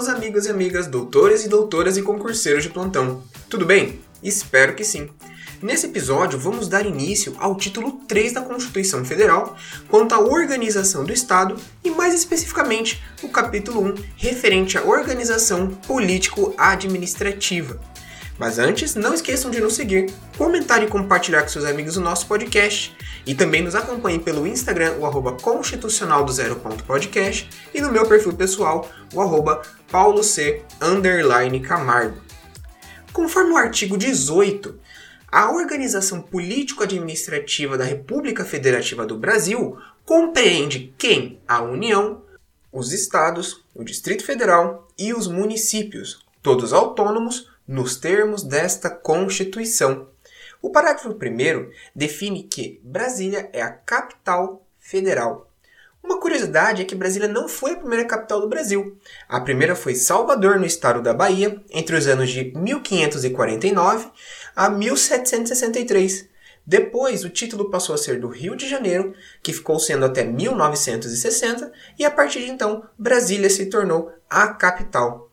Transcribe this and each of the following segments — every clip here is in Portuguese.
meus amigos e amigas, doutores e doutoras e concurseiros de plantão. Tudo bem? Espero que sim. Nesse episódio, vamos dar início ao título 3 da Constituição Federal, quanto à organização do Estado e, mais especificamente, o capítulo 1, referente à organização político-administrativa. Mas antes, não esqueçam de nos seguir, comentar e compartilhar com seus amigos o nosso podcast. E também nos acompanhem pelo Instagram, o arroba constitucional do zero ponto podcast, e no meu perfil pessoal, o arroba underline camargo. Conforme o artigo 18, a organização político-administrativa da República Federativa do Brasil compreende quem? A União, os estados, o Distrito Federal e os municípios, todos autônomos nos termos desta Constituição. O parágrafo 1 define que Brasília é a capital federal. Uma curiosidade é que Brasília não foi a primeira capital do Brasil. A primeira foi Salvador, no estado da Bahia, entre os anos de 1549 a 1763. Depois, o título passou a ser do Rio de Janeiro, que ficou sendo até 1960, e a partir de então, Brasília se tornou a capital.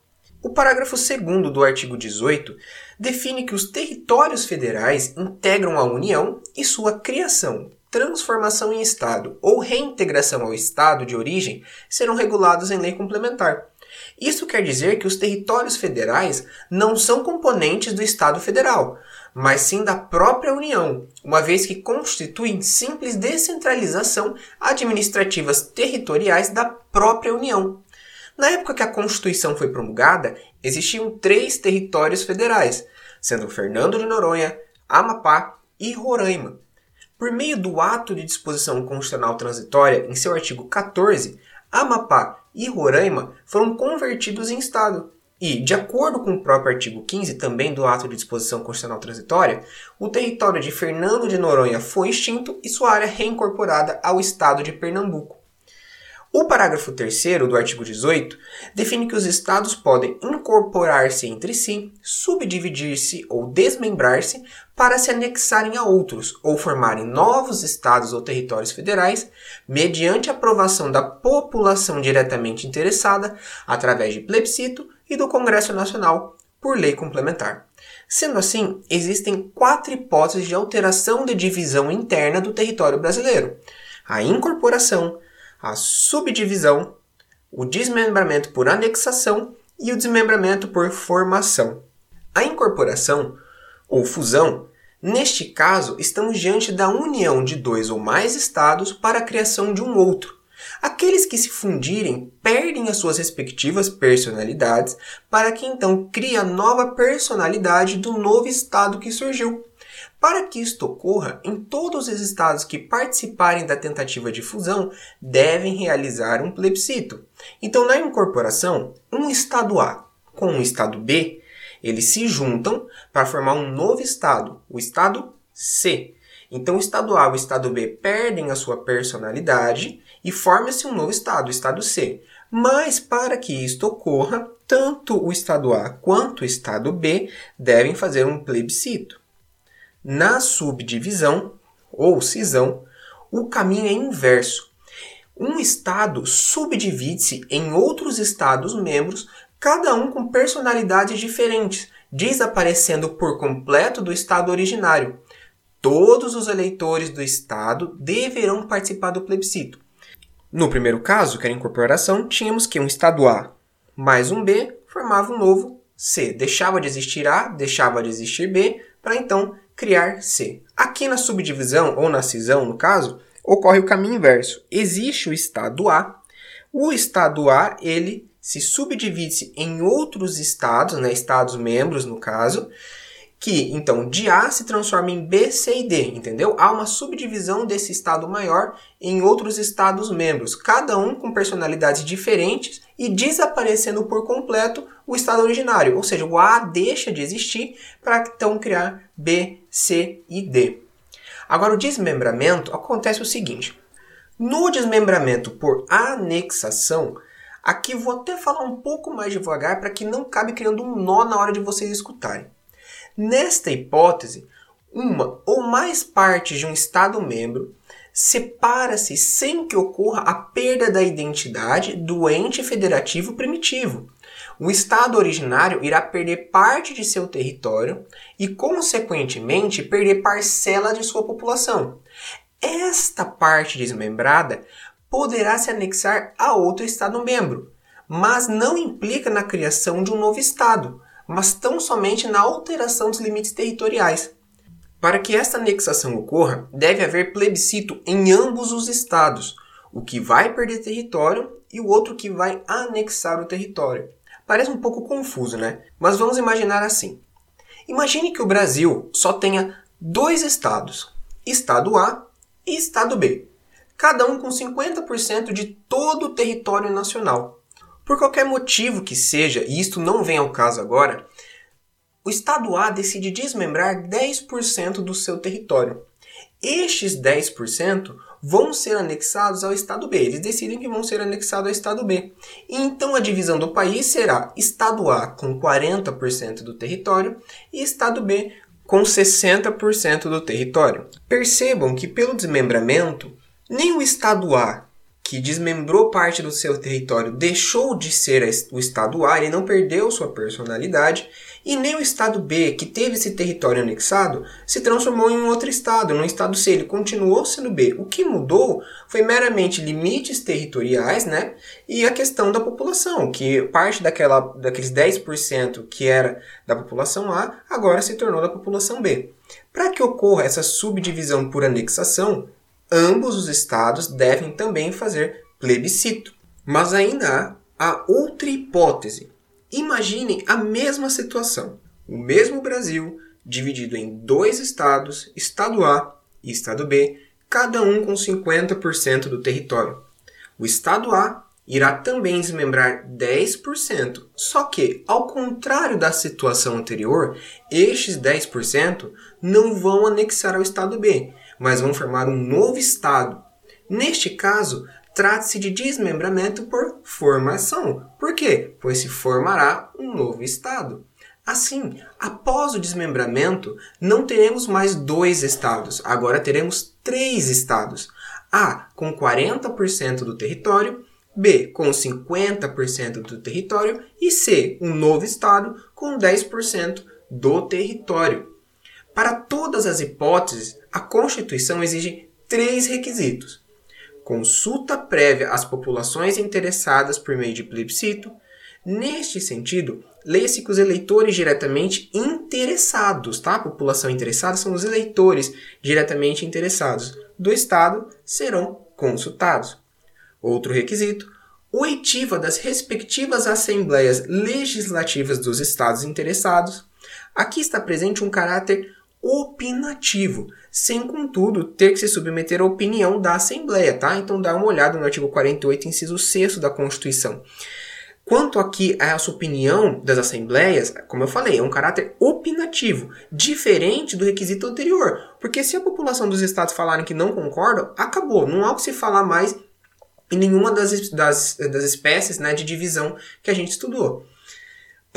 O parágrafo 2 do artigo 18 define que os territórios federais integram a União e sua criação, transformação em Estado ou reintegração ao Estado de origem serão regulados em lei complementar. Isso quer dizer que os territórios federais não são componentes do Estado federal, mas sim da própria União, uma vez que constituem simples descentralização administrativas territoriais da própria União. Na época que a Constituição foi promulgada, existiam três territórios federais, sendo Fernando de Noronha, Amapá e Roraima. Por meio do Ato de Disposição Constitucional Transitória, em seu artigo 14, Amapá e Roraima foram convertidos em Estado. E, de acordo com o próprio artigo 15, também do Ato de Disposição Constitucional Transitória, o território de Fernando de Noronha foi extinto e sua área reincorporada ao Estado de Pernambuco. O parágrafo 3 do artigo 18 define que os estados podem incorporar-se entre si, subdividir-se ou desmembrar-se para se anexarem a outros ou formarem novos estados ou territórios federais, mediante aprovação da população diretamente interessada, através de plebiscito e do Congresso Nacional, por lei complementar. Sendo assim, existem quatro hipóteses de alteração de divisão interna do território brasileiro: a incorporação, a subdivisão, o desmembramento por anexação e o desmembramento por formação. A incorporação ou fusão, neste caso, estamos diante da união de dois ou mais estados para a criação de um outro. Aqueles que se fundirem perdem as suas respectivas personalidades para que então crie a nova personalidade do novo estado que surgiu. Para que isto ocorra, em todos os estados que participarem da tentativa de fusão devem realizar um plebiscito. Então, na incorporação, um estado A com um estado B, eles se juntam para formar um novo estado, o estado C. Então, o estado A e o estado B perdem a sua personalidade e forma-se um novo estado, o estado C. Mas para que isto ocorra, tanto o estado A quanto o estado B devem fazer um plebiscito. Na subdivisão ou cisão, o caminho é inverso. Um estado subdivide-se em outros estados membros, cada um com personalidades diferentes, desaparecendo por completo do estado originário. Todos os eleitores do estado deverão participar do plebiscito. No primeiro caso, que era incorporação, tínhamos que um estado A mais um B formava um novo C. Deixava de existir A, deixava de existir B, para então criar C. Aqui na subdivisão, ou na cisão, no caso, ocorre o caminho inverso. Existe o estado A. O estado A, ele se subdivide em outros estados, né, estados membros no caso, que então de A se transforma em B, C e D, entendeu? Há uma subdivisão desse estado maior em outros estados membros, cada um com personalidades diferentes e desaparecendo por completo o estado originário, ou seja, o A deixa de existir para então criar B, C e D. Agora o desmembramento acontece o seguinte: no desmembramento por anexação, aqui vou até falar um pouco mais devagar para que não cabe criando um nó na hora de vocês escutarem. Nesta hipótese, uma ou mais partes de um Estado membro separa-se sem que ocorra a perda da identidade do ente federativo primitivo. o Estado originário irá perder parte de seu território e, consequentemente, perder parcela de sua população. Esta parte desmembrada poderá se anexar a outro Estado-membro, mas não implica na criação de um novo Estado, mas tão somente na alteração dos limites territoriais. Para que esta anexação ocorra, deve haver plebiscito em ambos os estados, o que vai perder território e o outro que vai anexar o território. Parece um pouco confuso, né? Mas vamos imaginar assim. Imagine que o Brasil só tenha dois estados, Estado A e Estado B, cada um com 50% de todo o território nacional. Por qualquer motivo que seja, e isto não vem ao caso agora, o Estado A decide desmembrar 10% do seu território. Estes 10% vão ser anexados ao Estado B. Eles decidem que vão ser anexados ao Estado B. Então a divisão do país será Estado A com 40% do território e Estado B com 60% do território. Percebam que pelo desmembramento, nem o Estado A que desmembrou parte do seu território deixou de ser o Estado A, ele não perdeu sua personalidade, e nem o Estado B, que teve esse território anexado, se transformou em um outro Estado, no Estado C, ele continuou sendo B. O que mudou foi meramente limites territoriais né, e a questão da população, que parte daquela, daqueles 10% que era da população A, agora se tornou da população B. Para que ocorra essa subdivisão por anexação, ambos os estados devem também fazer plebiscito. Mas ainda há a outra hipótese. Imaginem a mesma situação. O mesmo Brasil dividido em dois estados, estado A e estado B, cada um com 50% do território. O estado A irá também desmembrar 10%, só que, ao contrário da situação anterior, estes 10% não vão anexar ao estado B, mas vão formar um novo Estado. Neste caso, trata-se de desmembramento por formação. Por quê? Pois se formará um novo Estado. Assim, após o desmembramento, não teremos mais dois estados, agora teremos três estados. A com 40% do território, B com 50% do território e C, um novo estado com 10% do território. Para todas as hipóteses, a Constituição exige três requisitos: consulta prévia às populações interessadas por meio de plebiscito. Neste sentido, leia-se que os eleitores diretamente interessados, tá? A população interessada são os eleitores diretamente interessados do Estado serão consultados. Outro requisito: oitiva das respectivas assembleias legislativas dos estados interessados. Aqui está presente um caráter opinativo, sem contudo ter que se submeter à opinião da Assembleia, tá? Então dá uma olhada no artigo 48, inciso 6 da Constituição. Quanto aqui a essa opinião das assembleias, como eu falei, é um caráter opinativo, diferente do requisito anterior. Porque se a população dos estados falarem que não concordam, acabou. Não há o que se falar mais em nenhuma das, das, das espécies né, de divisão que a gente estudou.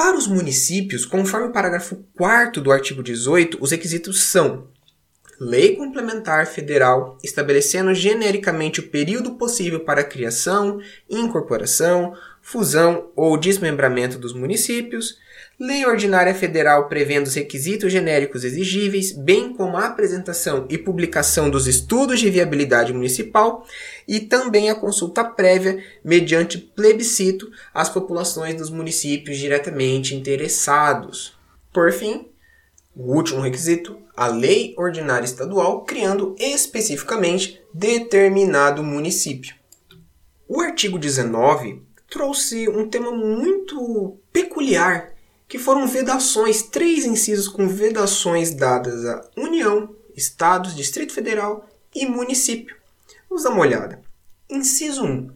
Para os municípios, conforme o parágrafo 4 do artigo 18, os requisitos são Lei Complementar Federal estabelecendo genericamente o período possível para a criação, incorporação, fusão ou desmembramento dos municípios, Lei Ordinária Federal prevendo os requisitos genéricos exigíveis, bem como a apresentação e publicação dos estudos de viabilidade municipal e também a consulta prévia mediante plebiscito às populações dos municípios diretamente interessados. Por fim, o último requisito, a Lei Ordinária Estadual criando especificamente determinado município. O artigo 19 trouxe um tema muito peculiar que foram vedações, três incisos com vedações dadas à União, Estados, Distrito Federal e município. Vamos dar uma olhada. Inciso 1.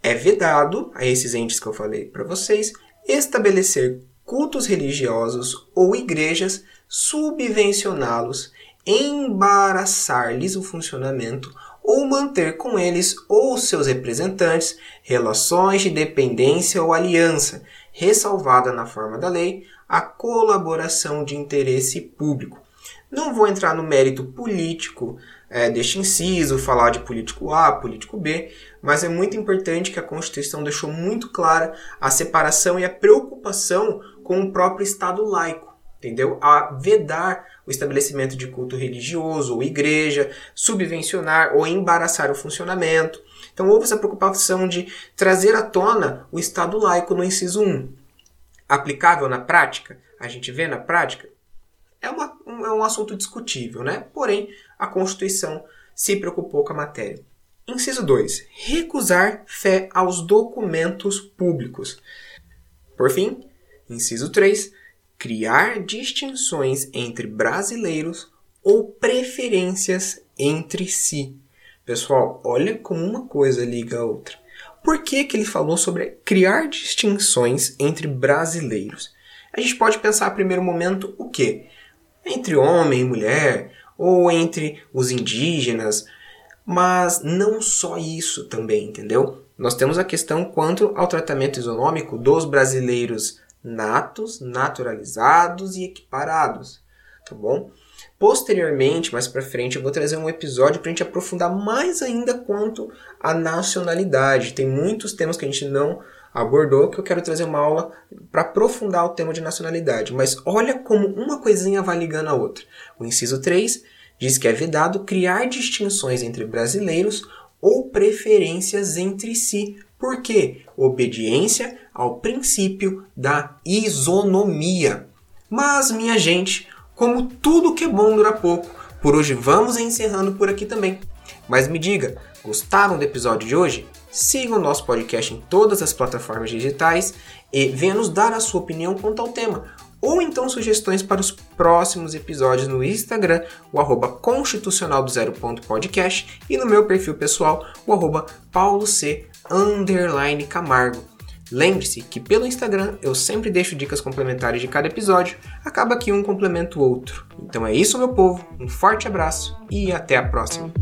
É vedado a esses entes que eu falei para vocês estabelecer cultos religiosos ou igrejas, subvencioná-los, embaraçar-lhes o funcionamento ou manter com eles ou seus representantes relações de dependência ou aliança, ressalvada na forma da lei a colaboração de interesse público. Não vou entrar no mérito político é, deste inciso, falar de político A, político B, mas é muito importante que a Constituição deixou muito clara a separação e a preocupação com o próprio Estado laico, entendeu? A vedar o estabelecimento de culto religioso ou igreja, subvencionar ou embaraçar o funcionamento. Então houve essa preocupação de trazer à tona o Estado laico no inciso 1. Aplicável na prática? A gente vê na prática? É, uma, um, é um assunto discutível, né? Porém, a Constituição se preocupou com a matéria. Inciso 2. Recusar fé aos documentos públicos. Por fim, inciso 3. Criar distinções entre brasileiros ou preferências entre si. Pessoal, olha como uma coisa liga a outra. Por que, que ele falou sobre criar distinções entre brasileiros? A gente pode pensar a primeiro momento o quê? Entre homem e mulher, ou entre os indígenas, mas não só isso também, entendeu? Nós temos a questão quanto ao tratamento isonômico dos brasileiros natos, naturalizados e equiparados, tá bom? Posteriormente, mais para frente, eu vou trazer um episódio para a gente aprofundar mais ainda quanto à nacionalidade. Tem muitos temas que a gente não abordou que eu quero trazer uma aula para aprofundar o tema de nacionalidade. Mas olha como uma coisinha vai ligando a outra. O inciso 3 diz que é vedado criar distinções entre brasileiros ou preferências entre si. Por quê? Obediência ao princípio da isonomia. Mas, minha gente, como tudo que é bom dura pouco, por hoje vamos encerrando por aqui também. Mas me diga, gostaram do episódio de hoje? Siga o nosso podcast em todas as plataformas digitais e venha nos dar a sua opinião quanto ao tema. Ou então sugestões para os próximos episódios no Instagram, o arroba constitucional do zero ponto podcast, e no meu perfil pessoal, o arroba paulo c underline camargo. Lembre-se que pelo Instagram eu sempre deixo dicas complementares de cada episódio, acaba que um complementa o outro. Então é isso, meu povo, um forte abraço e até a próxima!